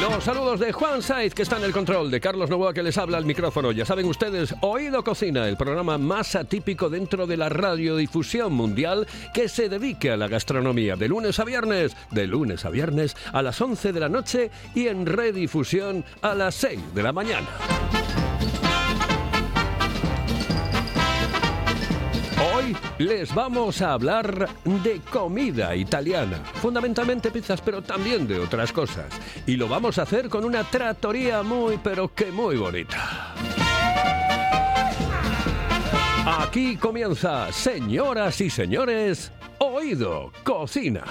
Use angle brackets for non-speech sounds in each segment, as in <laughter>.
Los saludos de Juan Saiz, que está en el control, de Carlos Novoa, que les habla al micrófono. Ya saben ustedes, Oído Cocina, el programa más atípico dentro de la radiodifusión mundial que se dedique a la gastronomía, de lunes a viernes, de lunes a viernes a las 11 de la noche y en redifusión a las 6 de la mañana. Hoy les vamos a hablar de comida italiana, fundamentalmente pizzas, pero también de otras cosas. Y lo vamos a hacer con una trattoria muy, pero que muy bonita. Aquí comienza, señoras y señores, Oído Cocina.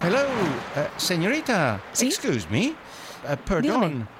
Hello, eh, señorita. ¿Sí? Excuse me. Eh, perdón.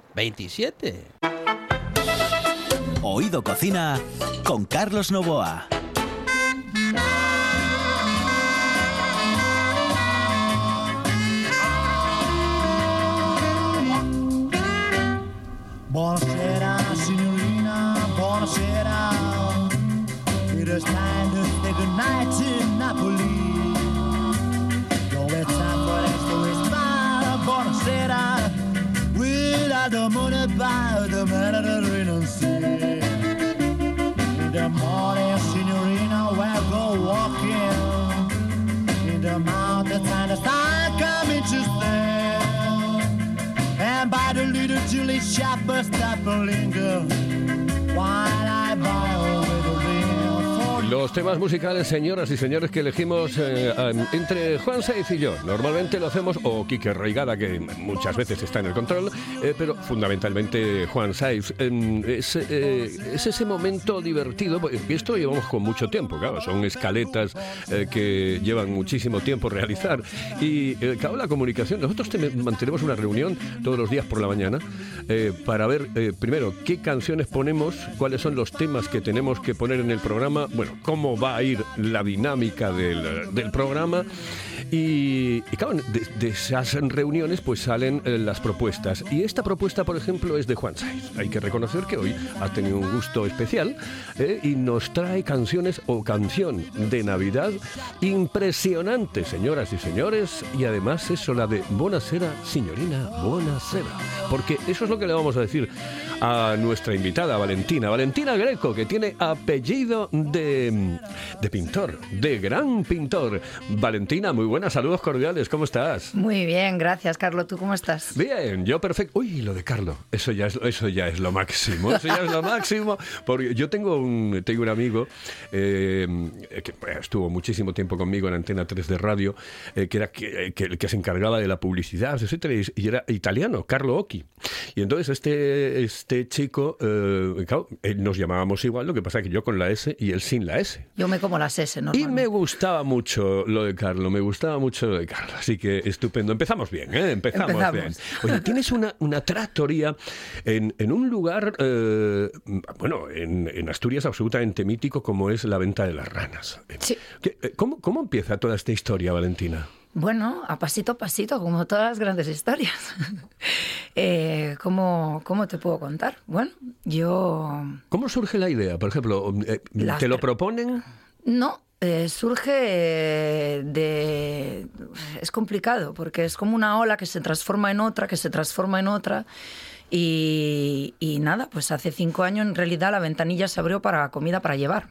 27. Oído Cocina con Carlos Novoa. Buonasera signorina, buonasera. It is time to say goodnight to Napoli. The money by the Mediterranean Sea. In the morning, signorina, we'll go walking. In the mountains and the sun coming to stay. And by the little Julie stop and linger. Los temas musicales, señoras y señores, que elegimos eh, entre Juan Saiz y yo. Normalmente lo hacemos, o Quique Reigada, que muchas veces está en el control, eh, pero fundamentalmente Juan Saiz. Em, es, eh, es ese momento divertido, porque esto llevamos con mucho tiempo, claro, son escaletas que llevan muchísimo tiempo realizar. Y, claro, la comunicación, nosotros te- mantenemos una reunión todos los días por la mañana para ver, primero, qué canciones ponemos, cuáles son los temas que tenemos que poner en el programa, bueno, cómo va a ir la dinámica del, programa. Y, y claro, de, esas reuniones pues salen eh, las propuestas. Y esta propuesta, por ejemplo, es de Juan Saiz. Hay que reconocer que hoy ha tenido un gusto especial eh, y nos trae canciones o canción de Navidad impresionante, señoras y señores. Y además eso, la de Buonasera, signorina, Buonasera. Porque eso es lo que le vamos a decir a nuestra invitada, Valentina. Valentina Greco, que tiene apellido de, de pintor, de gran pintor. Valentina, muy buenas, saludos cordiales, ¿cómo estás? Muy bien, gracias, Carlos. ¿Tú cómo estás? Bien, yo perfecto. Uy, lo de Carlos, eso ya es, eso ya es lo máximo, eso ya es lo máximo. Porque yo tengo un, tengo un amigo eh, que pues, estuvo muchísimo tiempo conmigo en Antena 3 de radio, eh, que era que, que- que se encargaba de la publicidad, etcétera, y, era italiano, Carlo Occhi. Y entonces este, este chico, eh, claro, nos llamábamos igual, lo que pasa que yo con la S y él sin la S. Yo me como las S, ¿no? Y me gustaba mucho lo de Carlos, me gustaba mucho lo de Carlos, así que estupendo. Empezamos bien, ¿eh? Empezamos, Empezamos. bien. Oye, tienes una, una trattoria en, en un lugar, eh, bueno, en, en Asturias absolutamente mítico como es la venta de las ranas. Sí. ¿Qué- eh, ¿Cómo, ¿Cómo empieza toda esta historia, Valentina? Bueno, a pasito a pasito, como todas las grandes historias. <laughs> Eh, ¿cómo, ¿Cómo te puedo contar? Bueno, yo... ¿Cómo surge la idea? Por ejemplo, eh, ¿te lo proponen? No, eh, surge de... Es complicado, porque es como una ola que se transforma en otra, que se transforma en otra. Y, y nada, pues hace cinco años en realidad la ventanilla se abrió para comida para llevar.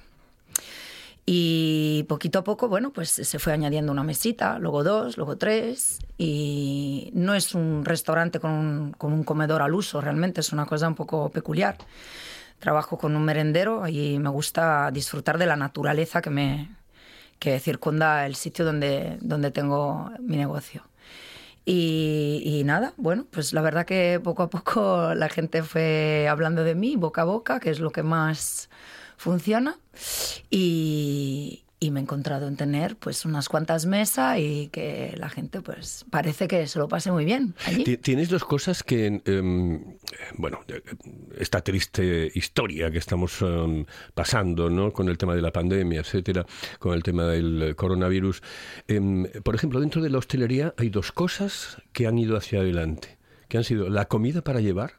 Y poquito a poco, bueno, pues se fue añadiendo una mesita, luego dos, luego tres. Y no es un restaurante con un, con un comedor al uso, realmente es una cosa un poco peculiar. Trabajo con un merendero y me gusta disfrutar de la naturaleza que me que circunda el sitio donde, donde tengo mi negocio. Y, y nada, bueno, pues la verdad que poco a poco la gente fue hablando de mí, boca a boca, que es lo que más funciona. Y, me he encontrado en tener pues unas cuantas mesas y que la gente pues parece que se lo pase muy bien allí. Ti- Tienes dos cosas que, em, bueno, eh, esta triste historia que estamos em, pasando, ¿no? Con el tema de la pandemia, etcétera, con el tema del coronavirus. Em, por ejemplo, dentro de la hostelería hay dos cosas que han ido hacia adelante que han sido la comida para llevar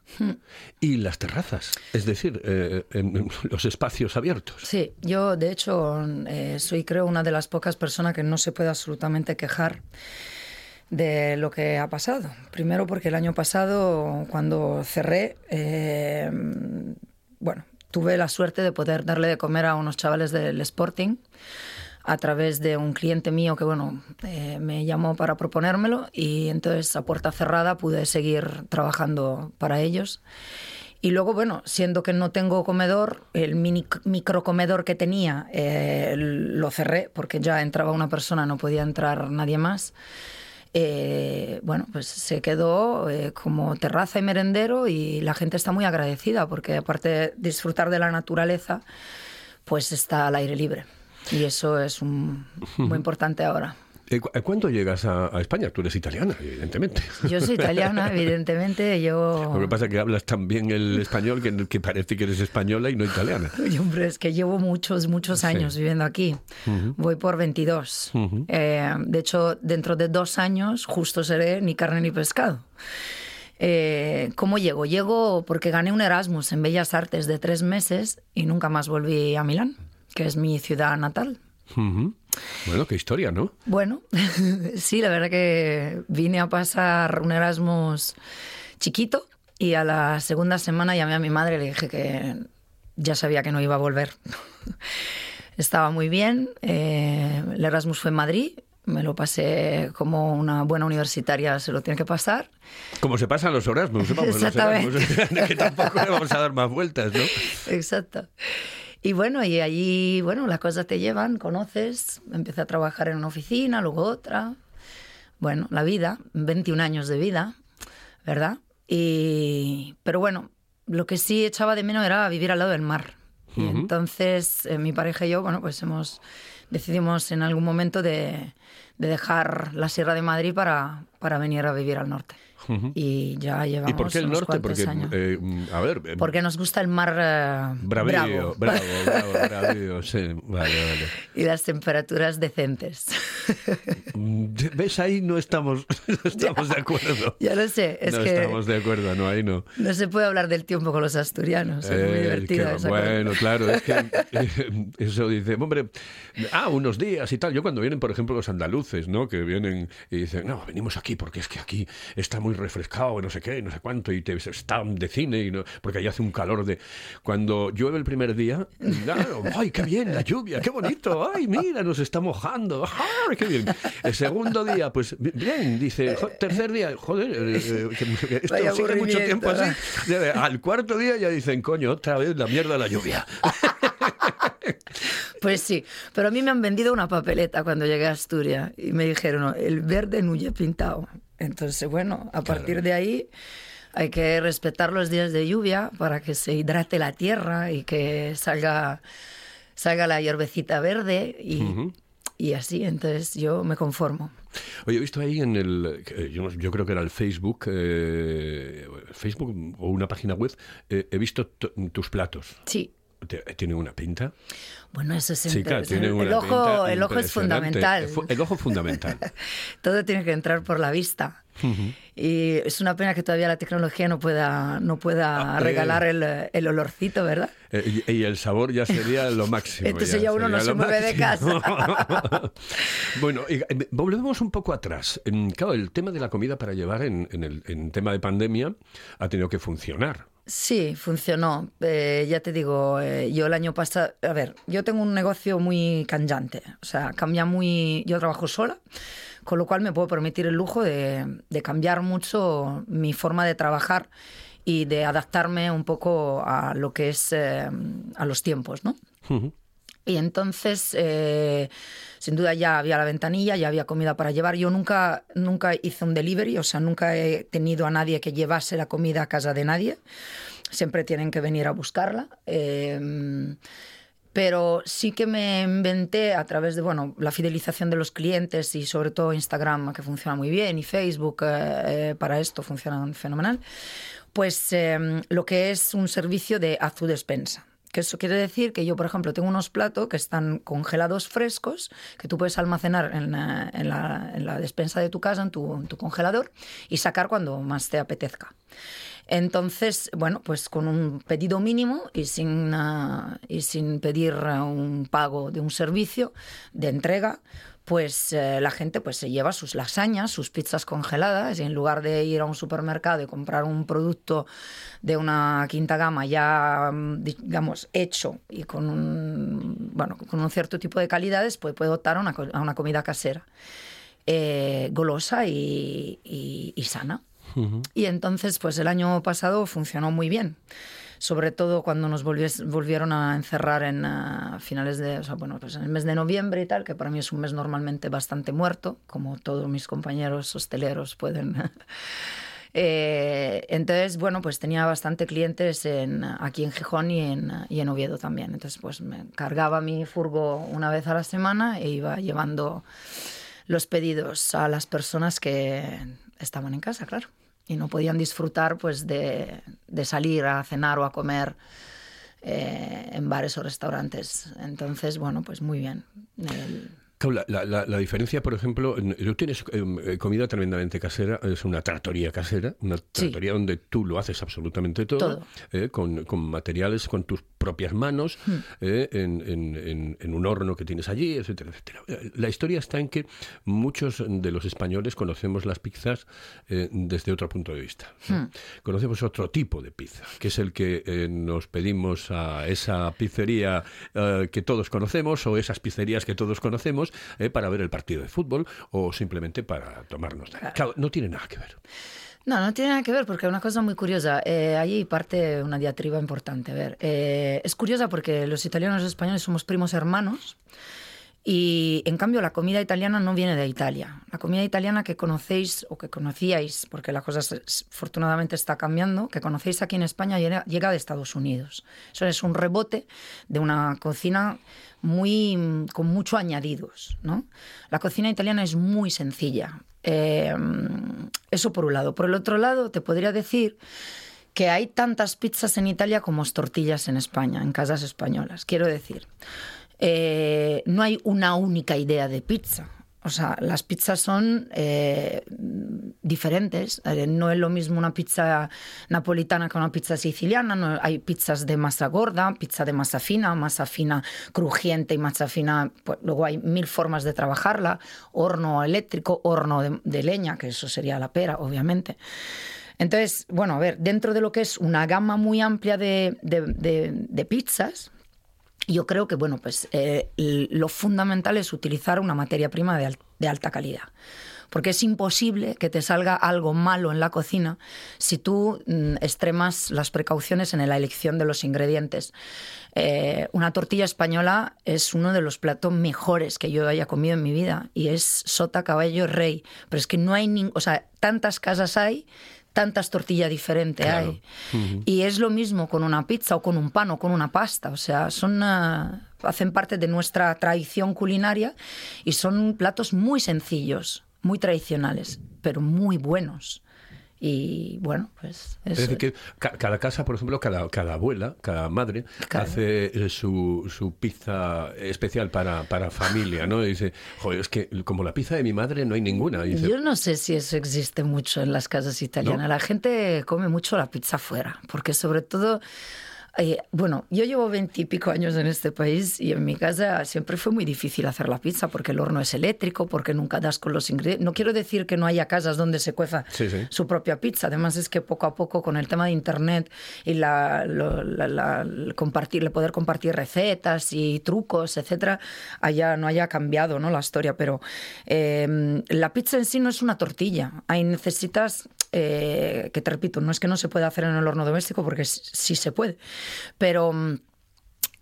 y las terrazas, es decir, eh, en <laughs> los espacios abiertos. Sí, yo de hecho eh, soy creo una de las pocas personas que no se puede absolutamente quejar de lo que ha pasado. Primero porque el año pasado cuando cerré, eh, bueno, tuve la suerte de poder darle de comer a unos chavales del Sporting a través de un cliente mío que bueno eh, me llamó para proponérmelo y entonces a puerta cerrada pude seguir trabajando para ellos y luego, bueno, siendo que no tengo comedor, el mini microcomedor que tenía eh, lo cerré porque ya entraba una persona, no podía entrar nadie más. Eh, bueno, pues se quedó como terraza y merendero y la gente está muy agradecida porque aparte de disfrutar de la naturaleza, pues está al aire libre. Y eso es un- muy importante ahora. Cu- ¿Cuándo llegas a, a España? Tú eres italiana, evidentemente. Yo soy italiana, <laughs> evidentemente, yo... Lo que pasa es que hablas tan bien el español que, que parece que eres española y no italiana. Oye, hombre, es que llevo muchos, muchos Sí. años viviendo aquí. Voy por 22. Eh, de hecho, dentro de dos años justo seré ni carne ni pescado. Eh, ¿Cómo llego? Llego porque gané un Erasmus en Bellas Artes de tres meses y nunca más volví a Milán, que es mi ciudad natal. Bueno, qué historia, ¿no? Bueno, <laughs> sí, la verdad que vine a pasar un Erasmus chiquito y a la segunda semana llamé a mi madre y le dije que ya sabía que no iba a volver. <laughs> Estaba muy bien, eh, el Erasmus fue en Madrid, me lo pasé como una buena universitaria se lo tiene que pasar. Como se pasan los Erasmus, vamos, los <laughs> Exactamente. Erasmus, que tampoco le vamos a dar más vueltas, ¿no? Exacto. Y bueno, y allí, bueno, las cosas te llevan, conoces, empecé a trabajar en una oficina, luego otra. Bueno, la vida, 21 años de vida, ¿verdad? Y, pero bueno, lo que sí echaba de menos era vivir al lado del mar. Y entonces eh, mi pareja y yo, bueno, pues hemos decidimos en algún momento de, de dejar la Sierra de Madrid para, para venir a vivir al norte. Y ya llevamos ¿Y por qué el unos norte? Porque, años. eh, a ver, eh, Porque nos gusta el mar eh, bravío, bravo. bravo, bravo, bravío, sí, vale, vale. <laughs> y las temperaturas decentes. Mm, ¿Ves? Ahí no estamos, <laughs> no <laughs> estamos de acuerdo. ya lo sé, es no que estamos de acuerdo, no, ahí no. no se puede hablar del tiempo con los asturianos, es muy Eh, divertido. que- esa cosa. bueno, claro, es que eh, eso dice, hombre, ah, unos días y tal. Yo cuando vienen, por ejemplo, los andaluces, ¿no? Que vienen y dicen, no, venimos aquí porque es que aquí está muy refrescado, y no sé qué, no sé cuánto, y te están de cine, y no, porque allí hace un calor de... Cuando llueve el primer día, claro, ¡ay, qué bien, la lluvia, qué bonito! ¡Ay, mira, nos está mojando! ¡Ay, qué bien! El segundo día, pues bien, dice, tercer día, joder, eh, eh, esto Vaya sigue mucho tiempo así. Al cuarto día ya dicen, coño, otra vez la mierda de la lluvia. <laughs> Pues sí, pero a mí me han vendido una papeleta cuando llegué a Asturias y me dijeron, el verde no ya pintado. Entonces, bueno, a partir de ahí hay que respetar los días de lluvia para que se hidrate la tierra y que salga, salga la hierbecita verde y, y así. Entonces yo me conformo. Oye, he visto ahí en el, eh, yo, yo creo que era el Facebook, eh, Facebook o una página web, eh, he visto t- tus platos. Sí. Tiene una pinta. Bueno, eso es interesante. tiene el, una ojo, pinta el ojo es fundamental. El El ojo fundamental. <laughs> Todo tiene que entrar por la vista. Y es una pena que todavía la tecnología no pueda, no pueda Ah, eh. regalar el, el olorcito, ¿verdad? Eh, y, y el sabor ya sería lo máximo. Entonces ya uno no se mueve de máximo. <laughs> bueno, y, eh, volvemos un poco atrás. Em, Claro, el tema de la comida para llevar en, en el en tema de pandemia ha tenido que funcionar. Sí, funcionó. Eh, ya te digo, eh, yo el año pasado, a ver, yo tengo un negocio muy cambiante, o sea, cambia muy, yo trabajo sola, con lo cual me puedo permitir el lujo de, cambiar mucho mi forma de trabajar y de adaptarme un poco a lo que es, eh, a los tiempos, ¿no? Y entonces, eh, sin duda ya había la ventanilla, ya había comida para llevar. Yo nunca, nunca hice un delivery, o sea, nunca he tenido a nadie que llevase la comida a casa de nadie. Siempre tienen que venir a buscarla. Eh, pero sí que me inventé a través de bueno, la fidelización de los clientes y sobre todo Instagram, que funciona muy bien, y Facebook eh, eh, para esto funciona fenomenal, pues eh, lo que es un servicio de haz tu despensa. Que eso quiere decir que yo, por ejemplo, tengo unos platos que están congelados frescos, que tú puedes almacenar en la, en la- en la despensa de tu casa, en tu, en tu congelador, y sacar cuando más te apetezca. Entonces, bueno, pues con un pedido mínimo y sin, ah, y sin pedir ah, un pago de un servicio de entrega, pues eh, la gente pues se lleva sus lasañas, sus pizzas congeladas y en lugar de ir a un supermercado y comprar un producto de una quinta gama ya, mm, digamos, hecho y con un, bueno, con un cierto tipo de calidades, pues puede optar a una, a una comida casera, eh, golosa y- y- y sana. Y entonces, pues el año pasado funcionó muy bien. Sobre todo cuando nos volvieron a encerrar en finales de, bueno, pues en el mes de noviembre y tal, que para mí es un mes normalmente bastante muerto, como todos mis compañeros hosteleros pueden. <laughs> Eh, entonces, bueno, pues tenía bastante clientes en, aquí en Gijón y en, y en Oviedo también. Entonces, pues me cargaba mi furgo una vez a la semana e iba llevando los pedidos a las personas que estaban en casa, claro, y no podían disfrutar pues de, de salir a cenar o a comer eh, en bares o restaurantes. Entonces, bueno, pues muy bien. Claro, la, la- diferencia, por ejemplo, tú tienes eh, comida tremendamente casera, es una tratoría casera, una tratoría donde tú lo haces absolutamente todo, Todo. eh, con, con materiales, con tus propias manos, Hmm. eh, en, en- en- en un horno que tienes allí, etcétera, etcétera. La historia está en que muchos de los españoles conocemos las pizzas desde otro punto de vista. ¿no? Conocemos otro tipo de pizza, que es el que nos pedimos a esa pizzería que todos conocemos o esas pizzerías que todos conocemos eh, para ver el partido de fútbol o simplemente para tomarnos. Claro, no tiene nada que ver. No, no tiene nada que ver porque es una cosa muy curiosa. Eh, allí parte una diatriba importante. A ver, eh, es curiosa porque los italianos y los españoles somos primos hermanos y en cambio la comida italiana no viene de Italia. La comida italiana que conocéis o que conocíais, porque la cosa afortunadamente está cambiando, que conocéis aquí en España llega, de Estados Unidos. Eso es un rebote de una cocina muy con mucho añadidos, ¿no? La cocina italiana es muy sencilla. Eh, eso por un lado. Por el otro lado, te podría decir que hay tantas pizzas en Italia como tortillas en España, en casas españolas. Quiero decir, eh, no hay una única idea de pizza. O sea, las pizzas son eh, diferentes. Eh, No es lo mismo una pizza napolitana que una pizza siciliana. Hay pizzas de masa gorda, pizza de masa fina, masa fina crujiente y masa fina. Pues, luego hay mil formas de trabajarla. Horno eléctrico, horno de, leña, que eso sería la pera, obviamente. Entonces, bueno, a ver, dentro de lo que es una gama muy amplia de pizzas, yo creo que, bueno, pues eh, lo fundamental es utilizar una materia prima de, al- de alta calidad. Porque es imposible que te salga algo malo en la cocina si tú mm, extremas las precauciones en la elección de los ingredientes. Eh, una tortilla española es uno de los platos mejores que yo haya comido en mi vida y es sota, caballo, rey. Pero es que no hay, o sea, tantas casas hay, tantas tortillas diferentes Claro. hay. Y es lo mismo con una pizza o con un pan o con una pasta. O sea, son ah, hacen parte de nuestra tradición culinaria y son platos muy sencillos, muy tradicionales, pero muy buenos. Y bueno, pues Es eso decir, que ca- cada casa, por ejemplo, cada, cada abuela, cada madre, Claro. hace eh, su, su pizza especial para, para familia, ¿no? Y dice, joder, es que como la pizza de mi madre no hay ninguna. Dice, Yo no sé si eso existe mucho en las casas italianas. ¿No? La gente come mucho la pizza fuera, porque sobre todo Eh, bueno, yo llevo veintipico años en este país y en mi casa siempre fue muy difícil hacer la pizza porque el horno es eléctrico, porque nunca das con los ingredientes. No quiero decir que no haya casas donde se cueza Sí, sí. su propia pizza. Además es que poco a poco con el tema de internet y la, lo- la- la- el compartir, el poder compartir recetas y trucos, etcétera, haya, no haya cambiado ¿no? la historia. Pero eh, la pizza en sí no es una tortilla. Ahí necesitas eh, que te repito, no es que no se pueda hacer en el horno doméstico porque sí se puede, pero mm,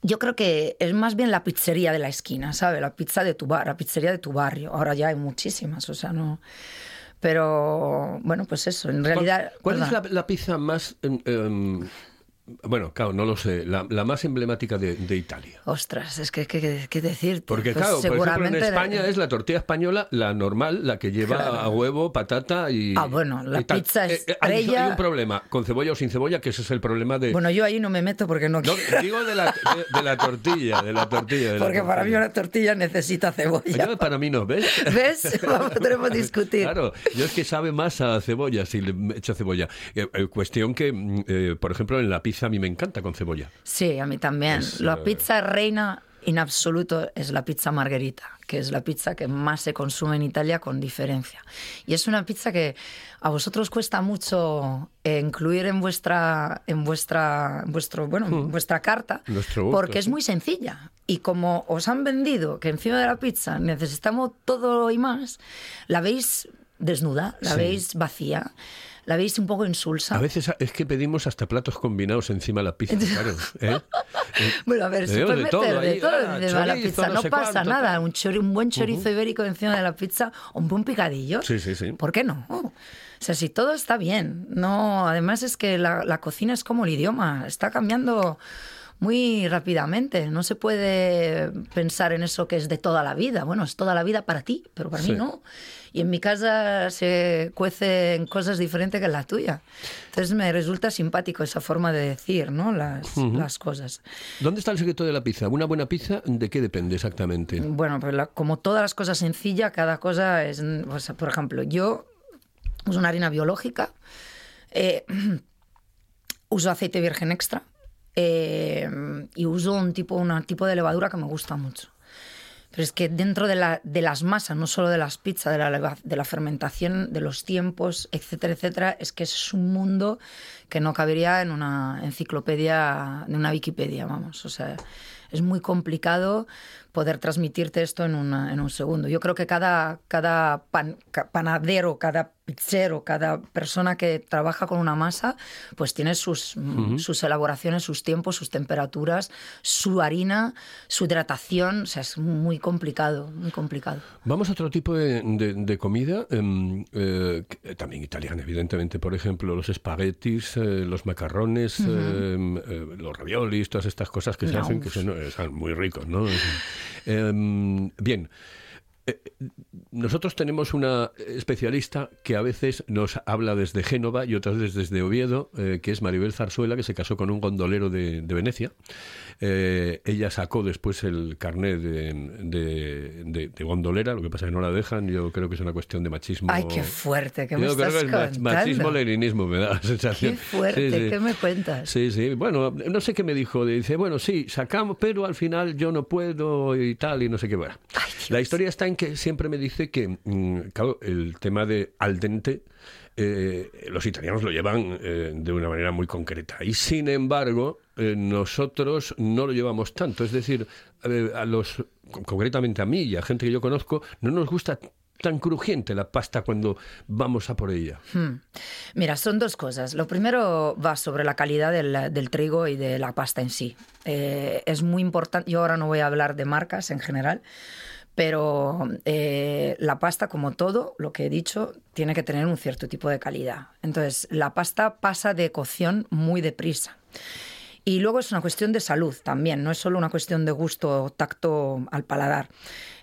yo creo que es más bien la pizzería de la esquina, ¿sabes? La pizza de tu bar, la pizzería de tu barrio. Ahora ya hay muchísimas, o sea, no. Pero bueno, pues eso, en realidad. ¿Cuál, cuál es la pizza más... em, em, bueno, claro, no lo sé. La, la más emblemática de, de Italia. Ostras, es que qué que, decirte. Porque Pues claro, por ejemplo, en seguramente- España es la tortilla española, la normal, la que lleva Claro. a huevo, patata y... Ah, bueno, la pizza Eh, eh, hay, hay un problema, con cebolla o sin cebolla, que ese es el problema de... Bueno, yo ahí no me meto porque no No, quiero. digo de la, de, de la tortilla, de la tortilla. de la porque para mí tortilla. una tortilla necesita cebolla. Para mí no, ¿ves? <laughs> ¿Ves? <laughs> Podremos discutir. Claro, yo es que sabe más a cebolla si le echo cebolla. Eh, eh, cuestión que, mm, eh, por ejemplo, en la pizza a mí me encanta con cebolla. Sí, a mí también. Es, la eh, pizza reina en absoluto es la pizza margherita, que es la pizza que más se consume en Italia con diferencia. Y es una pizza que a vosotros cuesta mucho eh, incluir en vuestra, en vuestra, vuestro, bueno, en vuestra carta, gusto, porque es muy sencilla. Y como os han vendido que encima de la pizza necesitamos todo y más, la veis desnuda, la Sí. veis vacía, la veis un poco insulsa. A veces es que pedimos hasta platos combinados encima de la pizza, <laughs> claro. ¿eh? Bueno, a ver, Veo puede de todo meter de todo ah, encima de la pizza. no No, sé pasa cuánto, nada. Un, chori- un buen chorizo ibérico encima de la pizza o un buen picadillo. Sí, sí, sí. ¿Por qué no? O sea, si todo está bien. No, además es que la, la cocina es como el idioma. Está cambiando muy rápidamente. No se puede pensar en eso que es de toda la vida. Bueno, es toda la vida para ti, pero para Sí. mí no. Y en mi casa se cuecen cosas diferentes que en la tuya. Entonces me resulta simpático esa forma de decir ¿no? las, las cosas. ¿Dónde está el secreto de la pizza? ¿Una buena pizza de qué depende exactamente? Bueno, pues la- como todas las cosas sencillas, cada cosa es, o sea, por ejemplo, yo uso una harina biológica, eh, <clears throat> uso aceite virgen extra eh, y uso un tipo, un tipo de levadura que me gusta mucho. Pero es que dentro de, la- de las masas, no solo de las pizzas, de la, de la fermentación, de los tiempos, etcétera, etcétera, es que es un mundo que no cabería en una enciclopedia, en una Wikipedia, vamos. O sea, es muy complicado poder transmitirte esto en, una- en un segundo. Yo creo que cada, cada pan- ca- panadero, cada pizzero, cada persona que trabaja con una masa, pues tiene sus, sus elaboraciones, sus tiempos, sus temperaturas, su harina, su hidratación. O sea, es muy complicado, muy complicado. Vamos a otro tipo de, de- de comida, em, eh, que- también italiana, evidentemente. Por ejemplo, los espaguetis, eh, los macarrones, em, eh, los raviolis, todas estas cosas que se No, hacen que son, eh, son muy ricos, ¿no? <laughs> Em, bien. Eh, Nosotros tenemos una especialista que a veces nos habla desde Génova y otras veces desde Oviedo, eh, que es Maribel Zarzuela, que se casó con un gondolero de, de Venecia. Eh, ella sacó después el carnet de, de- de- gondolera, lo que pasa es que no la dejan, yo creo que es una cuestión de machismo. Ay, qué fuerte, ¿qué me Yo creo estás que es mach- contando? machismo-leninismo, me da la sensación. Qué fuerte, Sí, sí. ¿qué me cuentas? Sí, sí. Bueno, no sé qué me dijo. Dice, bueno, sí, sacamos, pero al final yo no puedo y tal, y no sé qué. Bueno, la historia está en que siempre me dice que, mm, claro, el tema de al dente, eh, los italianos lo llevan eh, de una manera muy concreta. Y sin embargo, eh, nosotros no lo llevamos tanto. Es decir, a los, con- concretamente a mí y a gente que yo conozco, no nos gusta tan crujiente la pasta cuando vamos a por ella. Hmm. Mira, son dos cosas. Lo primero va sobre la calidad del, trigo y de la pasta en sí. Es muy importante, yo ahora no voy a hablar de marcas en general, pero eh, la pasta, como todo, lo que he dicho, tiene que tener un cierto tipo de calidad. Entonces, la pasta pasa de cocción muy deprisa. Y luego es una cuestión de salud también, no es solo una cuestión de gusto o tacto al paladar.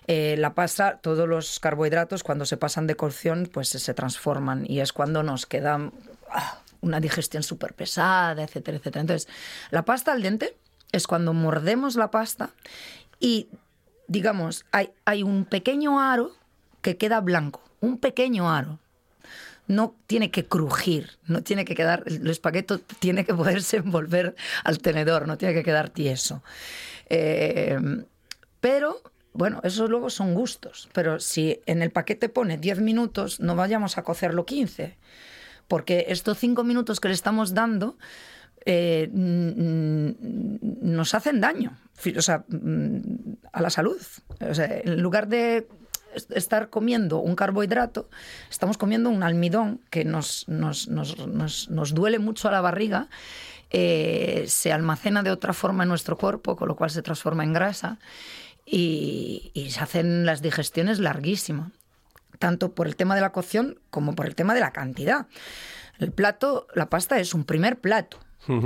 Eh, la pasta, todos los carbohidratos cuando se pasan de cocción pues se transforman y es cuando nos queda ah, una digestión súper pesada, etcétera, etcétera. Entonces, la pasta al dente es cuando mordemos la pasta y, digamos, hay, hay un pequeño aro que queda blanco, un pequeño aro. no tiene que crujir, no tiene que quedar, el espagueto tiene que poderse <laughs> envolver al tenedor, no tiene que quedar tieso. Eh, pero, bueno, esos luego son gustos. Pero si en el paquete pone 10 minutos, no vayamos a cocerlo 15. Porque estos 5 minutos que le estamos dando eh, nos hacen daño mm, a la salud. En lugar de es- estar comiendo un carbohidrato, estamos comiendo un almidón que nos, nos, duele mucho a la barriga, eh, se almacena de otra forma en nuestro cuerpo, con lo cual se transforma en grasa y se hacen las digestiones larguísimas, tanto por el tema de la cocción como por el tema de la cantidad. El plato, la pasta es un primer plato.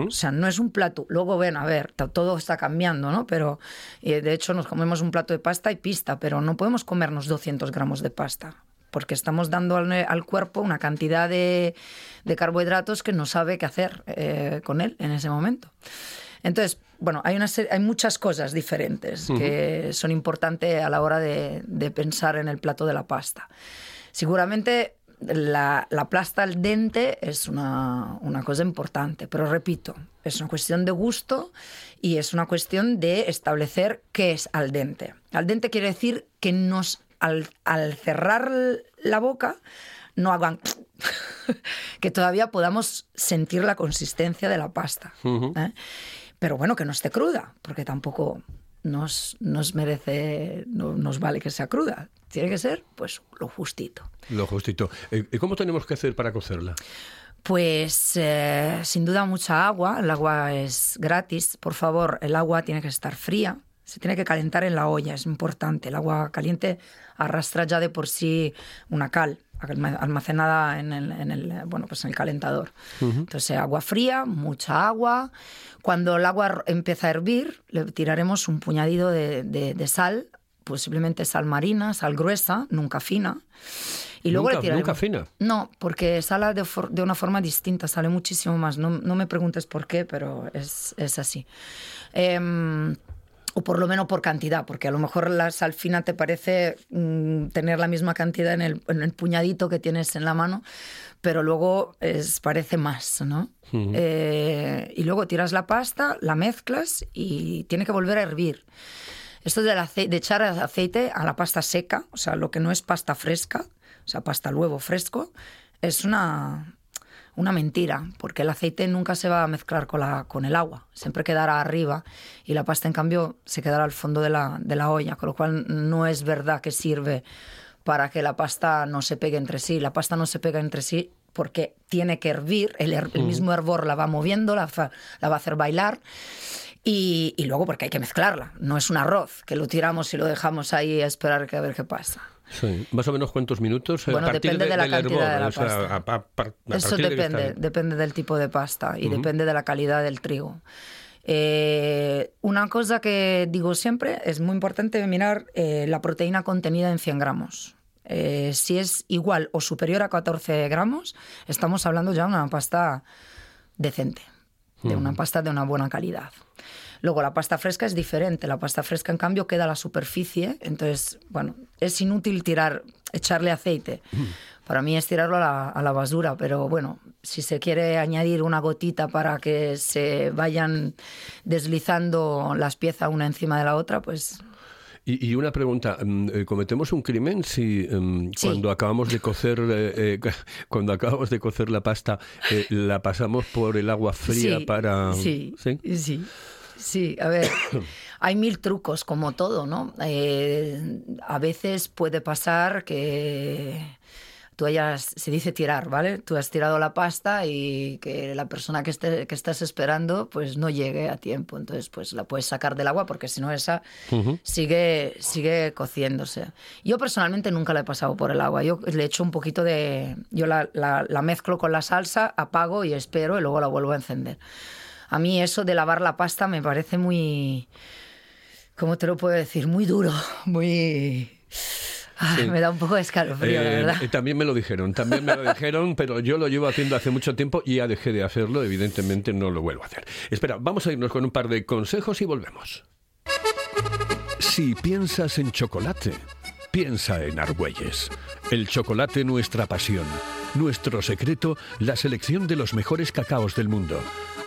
O sea, no es un plato. Luego, ven, a ver, to- todo está cambiando, ¿no? Pero eh, de hecho nos comemos un plato de pasta y pista, pero no podemos comernos 200 gramos de pasta, porque estamos dando al, al cuerpo una cantidad de, de carbohidratos que no sabe qué hacer eh, con él en ese momento. Entonces, bueno, hay, una hay muchas cosas diferentes que son importantes a la hora de, de pensar en el plato de la pasta. Seguramente la, la pasta al dente es una, una cosa importante, pero repito, es una cuestión de gusto y es una cuestión de establecer qué es al dente. Al dente quiere decir que nos, al, al cerrar la boca no hagan <laughs> que todavía podamos sentir la consistencia de la pasta. ¿eh? Pero bueno, que no esté cruda, porque tampoco nos, nos merece, no nos vale que sea cruda. Tiene que ser, pues, lo justito. Lo justito. Eh, ¿Y cómo tenemos que hacer para cocerla? Pues eh, sin duda mucha agua, el agua es gratis. Por favor, el agua tiene que estar fría, se tiene que calentar en la olla, es importante. El agua caliente arrastra ya de por sí una cal alma- almacenada en el, en el, bueno, pues en el calentador. Entonces, agua fría, mucha agua. Cuando el agua empieza a hervir, le tiraremos un puñadito de, de- de sal, posiblemente sal marina, sal gruesa, nunca fina. Y luego Nunca- le nunca fina. No, porque sale de, for- de una forma distinta, sale muchísimo más. No, no me preguntes por qué, pero es, es así. Em, o por lo menos por cantidad, porque a lo mejor la sal fina te parece mm, tener la misma cantidad en el, en el puñadito que tienes en la mano, pero luego es, parece más, ¿no? Eh, y luego tiras la pasta, la mezclas y tiene que volver a hervir. Esto del ace- de echar aceite a la pasta seca, o sea, lo que no es pasta fresca, o sea, pasta al huevo fresco, es una, una mentira, porque el aceite nunca se va a mezclar con, la, con el agua, siempre quedará arriba y la pasta, en cambio, se quedará al fondo de la, de la olla, con lo cual no es verdad que sirve para que la pasta no se pegue entre sí. La pasta no se pega entre sí porque tiene que hervir, el, her- el mismo hervor la va moviendo, la, la va a hacer bailar. Y, y luego porque hay que mezclarla, no es un arroz que lo tiramos y lo dejamos ahí a esperar que a ver qué pasa. Sí. ¿Más o menos cuántos minutos? Eh, Bueno, a depende de la del cantidad de la o sea, pasta. a- a par- a Eso de está depende, depende del tipo de pasta y depende de la calidad del trigo. Eh, una cosa que digo siempre es muy importante mirar eh, la proteína contenida en 100 gramos. Eh, si es igual o superior a 14 gramos, estamos hablando ya de una pasta decente, de una pasta de una buena calidad. Luego la pasta fresca es diferente. La pasta fresca, en cambio, queda a la superficie. Entonces, bueno, es inútil tirar, echarle aceite. Para mí es tirarlo a la, a la basura, pero bueno, si se quiere añadir una gotita para que se vayan deslizando las piezas una encima de la otra, pues Y, y una pregunta, mm, eh, ¿cometemos un crimen si mm, Sí. cuando acabamos de cocer eh, eh, <laughs> cuando acabamos de cocer la pasta eh, la pasamos por el agua fría Sí, para Sí, ¿Sí? sí. Sí, a ver, <coughs> hay mil trucos como todo, ¿no? A veces puede pasar que tú hayas, se dice tirar, ¿vale? Tú has tirado la pasta y que la persona que, esté, que estás esperando pues no llegue a tiempo. Entonces pues la puedes sacar del agua porque si no esa sigue, sigue cociéndose. Yo personalmente nunca la he pasado por el agua. Yo le echo un poquito de... Yo la, la- la mezclo con la salsa, apago y espero y luego la vuelvo a encender. A mí eso de lavar la pasta me parece muy... ¿Cómo te lo puedo decir? Muy duro, muy... Ah, Sí. Me da un poco de escalofrío, la Eh, verdad. eh, también me lo dijeron, también me lo dijeron, <laughs> pero yo lo llevo haciendo hace mucho tiempo y ya dejé de hacerlo, evidentemente no lo vuelvo a hacer. Espera, vamos a irnos con un par de consejos y volvemos. Si piensas en chocolate, piensa en Argüelles. El chocolate nuestra pasión. Nuestro secreto, la selección de los mejores cacaos del mundo.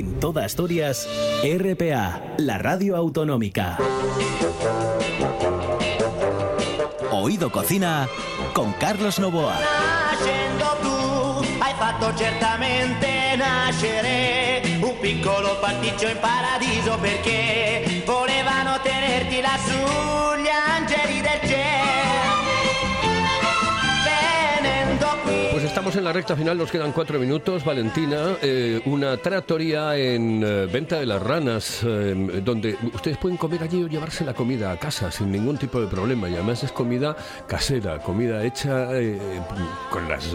En toda Asturias, RPA, la radio autonómica. Oído Cocina con Carlos Novoa. Nascendo tu hai fatto certamente nascere un piccolo pasticcio in paradiso perché volevano tenerti lassù gli angeli del cielo. Estamos en la recta final, nos quedan cuatro minutos. Valentina, eh, una tratoría en eh, Venta de las Ranas, eh, donde ustedes pueden comer allí o llevarse la comida a casa sin ningún tipo de problema. Y además es comida casera, comida hecha con las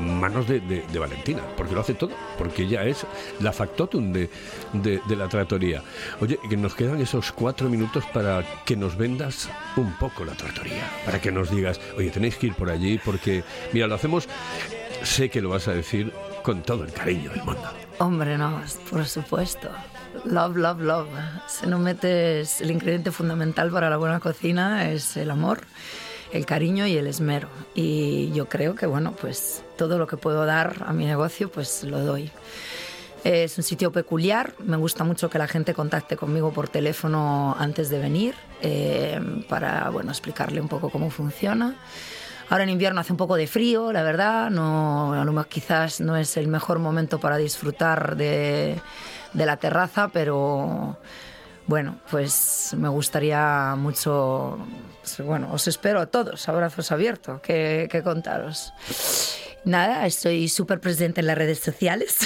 manos de, de- de Valentina, porque lo hace todo, porque ella es la factotum de, de- de la tratoría. Oye, que nos quedan esos cuatro minutos para que nos vendas un poco la tratoría, para que nos digas, oye, tenéis que ir por allí, porque, mira, lo hacemos, sé que lo vas a decir con todo el cariño del mundo. Hombre, no, por supuesto. Love, love, love. Si no metes el ingrediente fundamental para la buena cocina es el amor, el cariño y el esmero. Y yo creo que, bueno, pues todo lo que puedo dar a mi negocio, pues lo doy. Es un sitio peculiar, me gusta mucho que la gente contacte conmigo por teléfono antes de venir eh, para bueno, explicarle un poco cómo funciona. Ahora en invierno hace un poco de frío, la verdad, no, a lo mejor quizás no es el mejor momento para disfrutar de, de la terraza, pero bueno, pues me gustaría mucho, pues, bueno, os espero a todos, abrazos abiertos, que, que contaros. Nada, estoy súper presente en las redes sociales.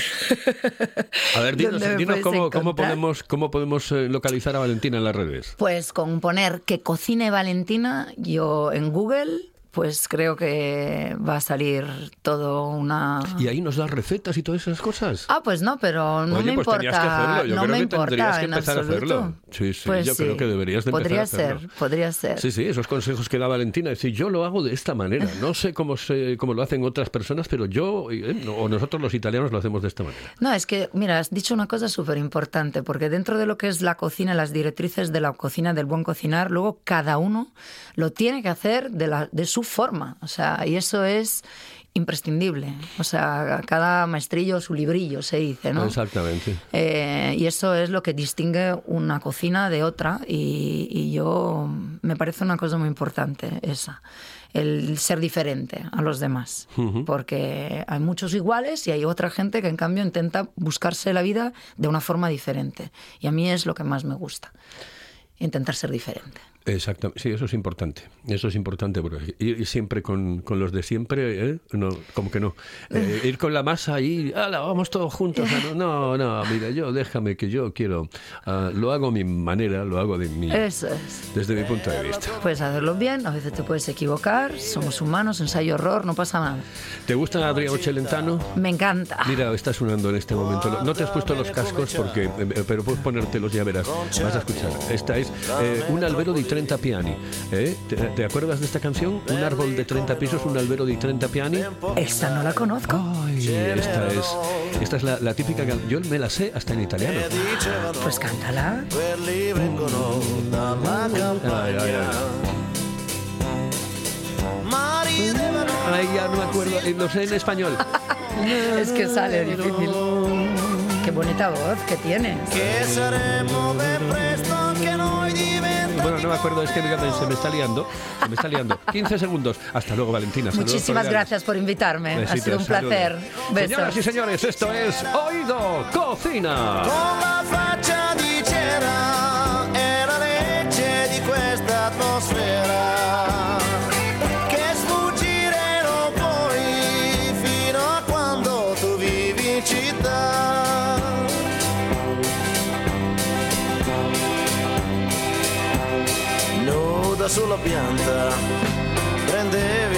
A ver, dinos, cómo, podemos, cómo podemos eh, localizar a Valentina en las redes. Pues con poner que cocine Valentina, yo en Google, pues creo que va a salir todo una... Y ahí nos das recetas y todas esas cosas. Ah, pues no, pero no Oye, me pues importa. que hacerlo. Yo no creo me que importa tendrías que empezar a absoluto. hacerlo. Sí, sí, Pues yo creo que deberías de empezar podría a hacerlo. ser, podría ser. Sí, sí, esos consejos que da Valentina. Es decir, yo lo hago de esta manera. No sé cómo, se, cómo lo hacen otras personas, pero yo eh, no- o nosotros los italianos lo hacemos de esta manera. No, es que, mira, has dicho una cosa súper importante, porque dentro de lo que es la cocina, las directrices de la cocina, del buen cocinar, luego cada uno lo tiene que hacer de, la, de su forma. O sea, y eso es imprescindible. O sea, cada maestrillo su librillo, se dice, ¿no? Exactamente. Eh, y eso es lo que distingue una cocina de otra y, y yo me parece una cosa muy importante esa, el ser diferente a los demás, porque hay muchos iguales y hay otra gente que en cambio intenta buscarse la vida de una forma diferente y a mí es lo que más me gusta, intentar ser diferente. Exactamente, sí, eso es importante. Eso es importante, porque ir, siempre con, con los de siempre, ¿eh? no, como que no. Eh, ir con la masa y, ¡Hala, vamos todos juntos! Ah, No, no, mira, yo déjame que yo quiero. ah, lo hago a mi manera, lo hago de mi, Eso es. desde mi punto de vista. Puedes hacerlo bien, a veces te puedes equivocar, somos humanos, ensayo-error, no pasa nada. ¿Te gusta Adriano Celentano? Me encanta. Mira, está sonando en este momento. No te has puesto los cascos porque, eh, pero puedes ponértelos ya verás. Vas a escuchar. Esta es eh, un albero de 30 piani. ¿eh? ¿Te, te acuerdas de esta canción? Un árbol de 30 pisos, un albero de 30 piani. Esta no la conozco. Ay, esta es, esta es la, la típica. can- Yo me la sé hasta en italiano. Pues cántala. Ay, ay, ay. ya no me acuerdo. eh, Lo sé en español. <laughs> Es que sale difícil. Qué bonita voz que tienes. che saremo ben presto noi diventati Bueno, no me acuerdo, es que se me está liando. Se me está liando. 15 segundos. Hasta luego, Valentina. Saludos Muchísimas cordiales. gracias por invitarme. ha sido un saludos. placer. Señoras y señores, esto es Oído Cocina. sola pianta prendeva